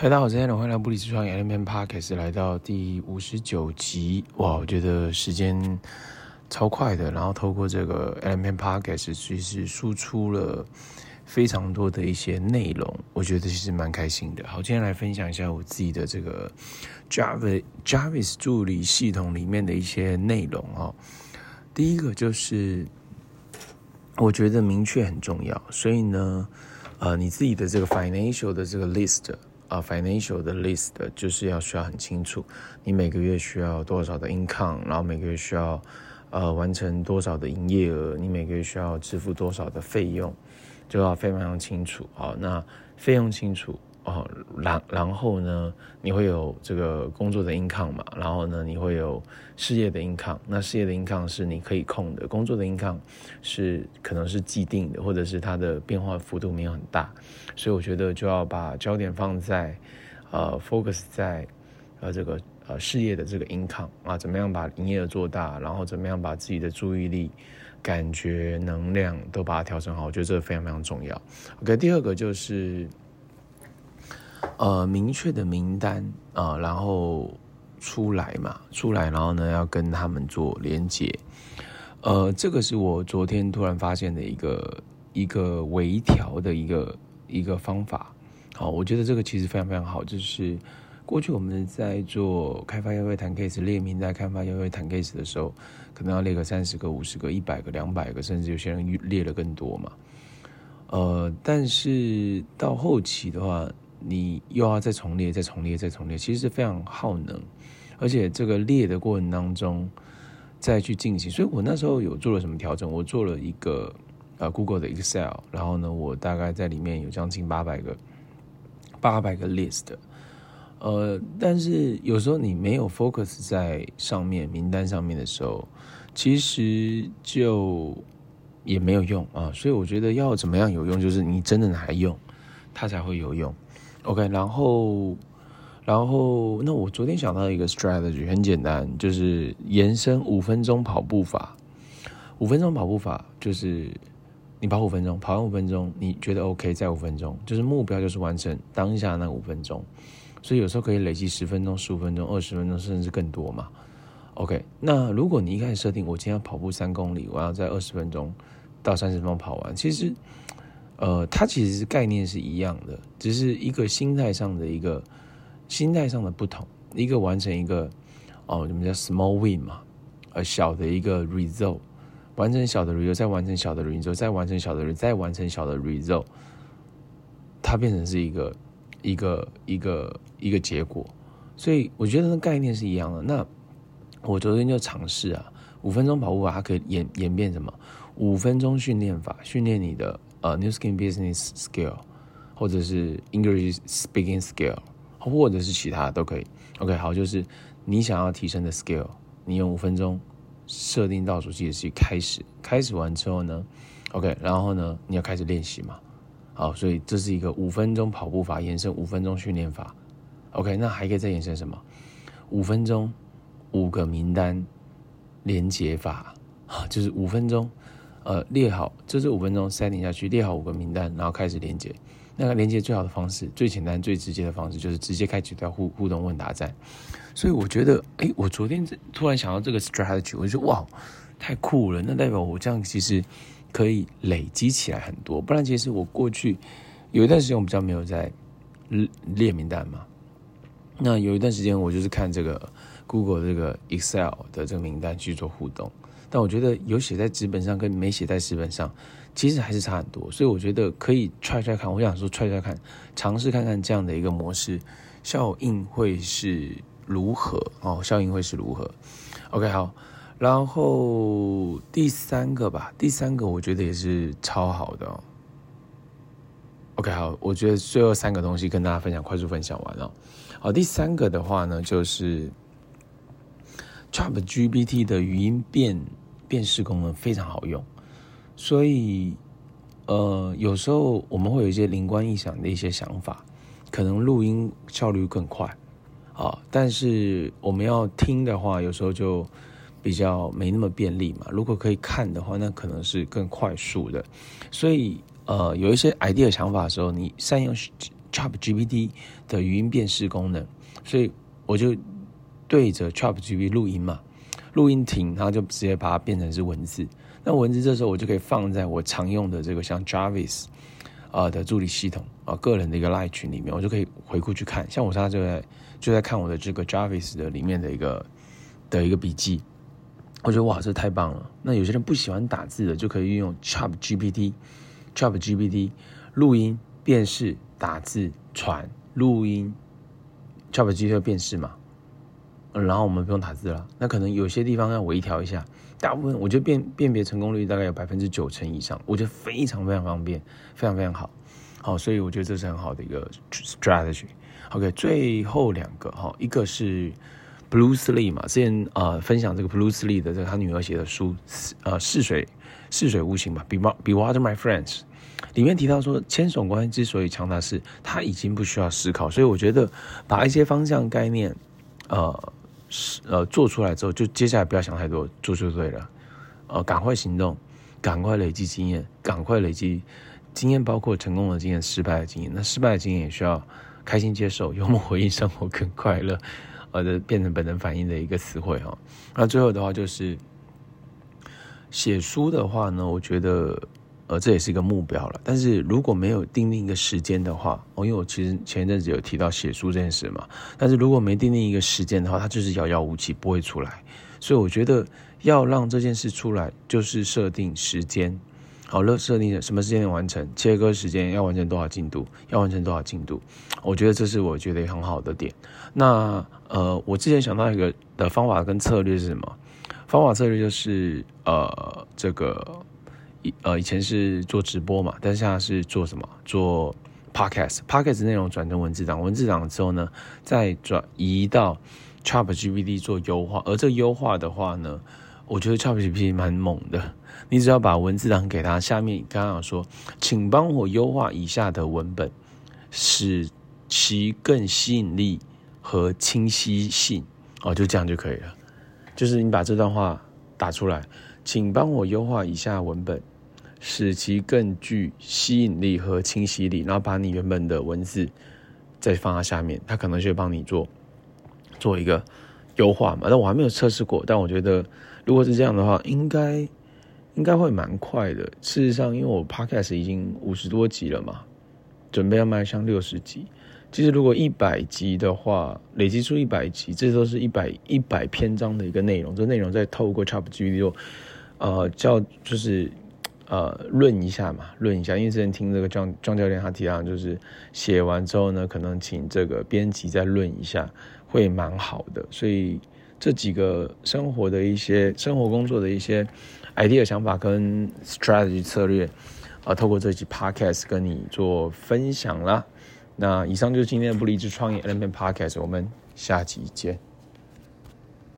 嗨，大家好，今天欢迎来到不离职创业 Allen Podcast，来到第五十九集。哇，我觉得时间超快的。然后透过这个 L M N Podcast，其实输出了非常多的一些内容，我觉得其实蛮开心的。好，今天来分享一下我自己的这个 Java Jarvis 助理系统里面的一些内容哦。第一个就是我觉得明确很重要，所以呢，呃，你自己的这个 financial 的这个 list。啊、，financial 的 list 就是要需要很清楚，你每个月需要多少的 income，然后每个月需要呃完成多少的营业额，你每个月需要支付多少的费用，就要非常清楚。好，那费用清楚。哦，然然后呢，你会有这个工作的 income 嘛？然后呢，你会有事业的 income。那事业的 income 是你可以控的，工作的 income 是可能是既定的，或者是它的变化幅度没有很大。所以我觉得就要把焦点放在，呃，focus 在呃这个呃事业的这个 income 啊，怎么样把营业额做大，然后怎么样把自己的注意力、感觉、能量都把它调整好。我觉得这个非常非常重要。OK，第二个就是。呃，明确的名单啊、然后出来嘛，出来，然后呢，要跟他们做连接。呃，这个是我昨天突然发现的一个一个微调的一个一个方法。好，我觉得这个其实非常非常好。就是过去我们在做开发邀约谈 case 列名单，开发邀约谈 case 的时候，可能要列个三十个、五十个、一百个、两百个，甚至有些人列了更多嘛。呃，但是到后期的话，你又要再重列、再重列、再重列，其实是非常耗能，而且这个列的过程当中再去进行，所以我那时候有做了什么调整？我做了一个呃 Google 的 Excel，然后呢，我大概在里面有将近八百个八百个 list，呃，但是有时候你没有 focus 在上面名单上面的时候，其实就也没有用啊。所以我觉得要怎么样有用，就是你真的拿来用，它才会有用。OK，然后，然后，那我昨天想到一个 strategy，很简单，就是延伸五分钟跑步法。五分钟跑步法就是你跑五分钟，跑完五分钟，你觉得 OK，再五分钟，就是目标就是完成当下那五分钟。所以有时候可以累积十分钟、十五分钟、二十分钟，甚至更多嘛。OK，那如果你一开始设定我今天跑步三公里，我要在二十分钟到三十分钟跑完，其实。呃，它其实是概念是一样的，只是一个心态上的一个心态上的不同，一个完成一个哦，什么叫 small win 嘛，呃，小的一个 result，完成小的 result，再完成小的 result，再完成小的 result，再完成小的 result，它变成是一个一个一个一个结果，所以我觉得那概念是一样的。那我昨天就尝试啊，五分钟跑步法，它可以演演变什么？五分钟训练法，训练你的。呃、，new skin Business Skill，或者是 English Speaking Skill，或者是其他都可以。OK，好，就是你想要提升的 Skill，你用五分钟设定倒数计时器开始，开始完之后呢，OK，然后呢，你要开始练习嘛。好，所以这是一个五分钟跑步法延伸五分钟训练法。OK，那还可以再延伸什么？五分钟五个名单连接法啊，就是五分钟。呃，列好，这是五分钟 setting 下去，列好五个名单，然后开始连接。那个连接最好的方式，最简单、最直接的方式，就是直接开启掉互互动问答站。所以我觉得，哎，我昨天突然想到这个 strategy，我就说哇，太酷了！那代表我这样其实可以累积起来很多。不然，其实我过去有一段时间我比较没有在列名单嘛。那有一段时间我就是看这个 Google 这个 Excel 的这个名单去做互动。但我觉得有写在纸本上跟没写在纸本上，其实还是差很多。所以我觉得可以踹踹看，我想说踹踹看，尝试看看这样的一个模式效应会是如何哦，效应会是如何？OK 好，然后第三个吧，第三个我觉得也是超好的哦。OK 好，我觉得最后三个东西跟大家分享，快速分享完了。好，第三个的话呢，就是 ChatGPT 的语音辨辨识功能非常好用，所以呃，有时候我们会有一些灵光一闪的一些想法，可能录音效率更快啊，但是我们要听的话，有时候就比较没那么便利嘛。如果可以看的话，那可能是更快速的。所以呃，有一些 idea 想法的时候，你善用 ChatGPT 的语音辨识功能，所以我就对着 ChatGPT 录音嘛，录音停，它就直接把它变成是文字。那文字这时候我就可以放在我常用的这个像 Jarvis 啊的助理系统啊个人的一个 live 群里面，我就可以回顾去看。像我现在就在就在看我的这个 Jarvis 的里面的一个的一个笔记。我觉得哇，这太棒了！那有些人不喜欢打字的，就可以运用 ChatGPT，ChatGPT 录音、辨识、打字、传、录音，ChatGPT 会辨识嘛？然后我们不用打字了。那可能有些地方要微调一下，大部分我觉得辨辨别成功率大概有百分之九成以上，我觉得非常非常方便，非常非常好。好，所以我觉得这是很好的一个 strategy。OK，最后两个哈，一个是。Bruce Lee 嘛，之前分享这个 Bruce Lee 的这个他女儿写的书，呃似水似水无形嘛，Be Be Water My Friends，里面提到说，千手观之所以强大是，他已经不需要思考，所以我觉得把一些方向概念，呃呃做出来之后，就接下来不要想太多，做就对了，呃赶快行动，赶快累积经验，赶快累积经验，包括成功的经验、失败的经验，那失败的经验也需要开心接受，幽默回应，生活更快乐。呃，的变成本能反应的一个词汇哈。那最后的话就是写书的话呢，我觉得呃这也是一个目标了。但是如果没有定定一个时间的话，哦，因为我其实前一阵子有提到写书这件事嘛。但是如果没定定一个时间的话，它就是遥遥无期，不会出来。所以我觉得要让这件事出来，就是设定时间。好了，设定什么时间点完成，切割时间要完成多少进度，要完成多少进度，我觉得这是我觉得很好的点。那呃，我之前想到一个的方法跟策略是什么？方法策略就是呃，这个呃以前是做直播嘛，但是现在是做什么？做 podcast，podcast 内容转成文字档，文字档之后呢，再转移到 ChatGPT 做优化，而这优化的话呢，我觉得 ChatGPT 蛮猛的。你只要把文字档给他，下面刚刚有说，请帮我优化以下的文本，使其更吸引力和清晰性。哦，就这样就可以了。就是你把这段话打出来，请帮我优化以下文本，使其更具吸引力和清晰力，然后把你原本的文字再放到下面，他可能就会帮你做做一个优化嘛。但我还没有测试过，但我觉得如果是这样的话，应该。应该会蛮快的。事实上，因为我 Podcast 已经五十多集了嘛，准备要迈向六十集。其实如果一百集的话，累积出一百集，这都是一百一百篇章的一个内容。这内容再透过 ChatGPT，呃，叫就是呃论一下嘛，论一下。因为之前听这个庄庄教练他提到，就是写完之后呢，可能请这个编辑再论一下，会蛮好的。所以这几个生活的一些生活工作的一些。idea 想法跟 strategy 策略，啊，透过这期 podcast 跟你做分享啦。那以上就是今天的不离职创业 Element Podcast，我们下期见。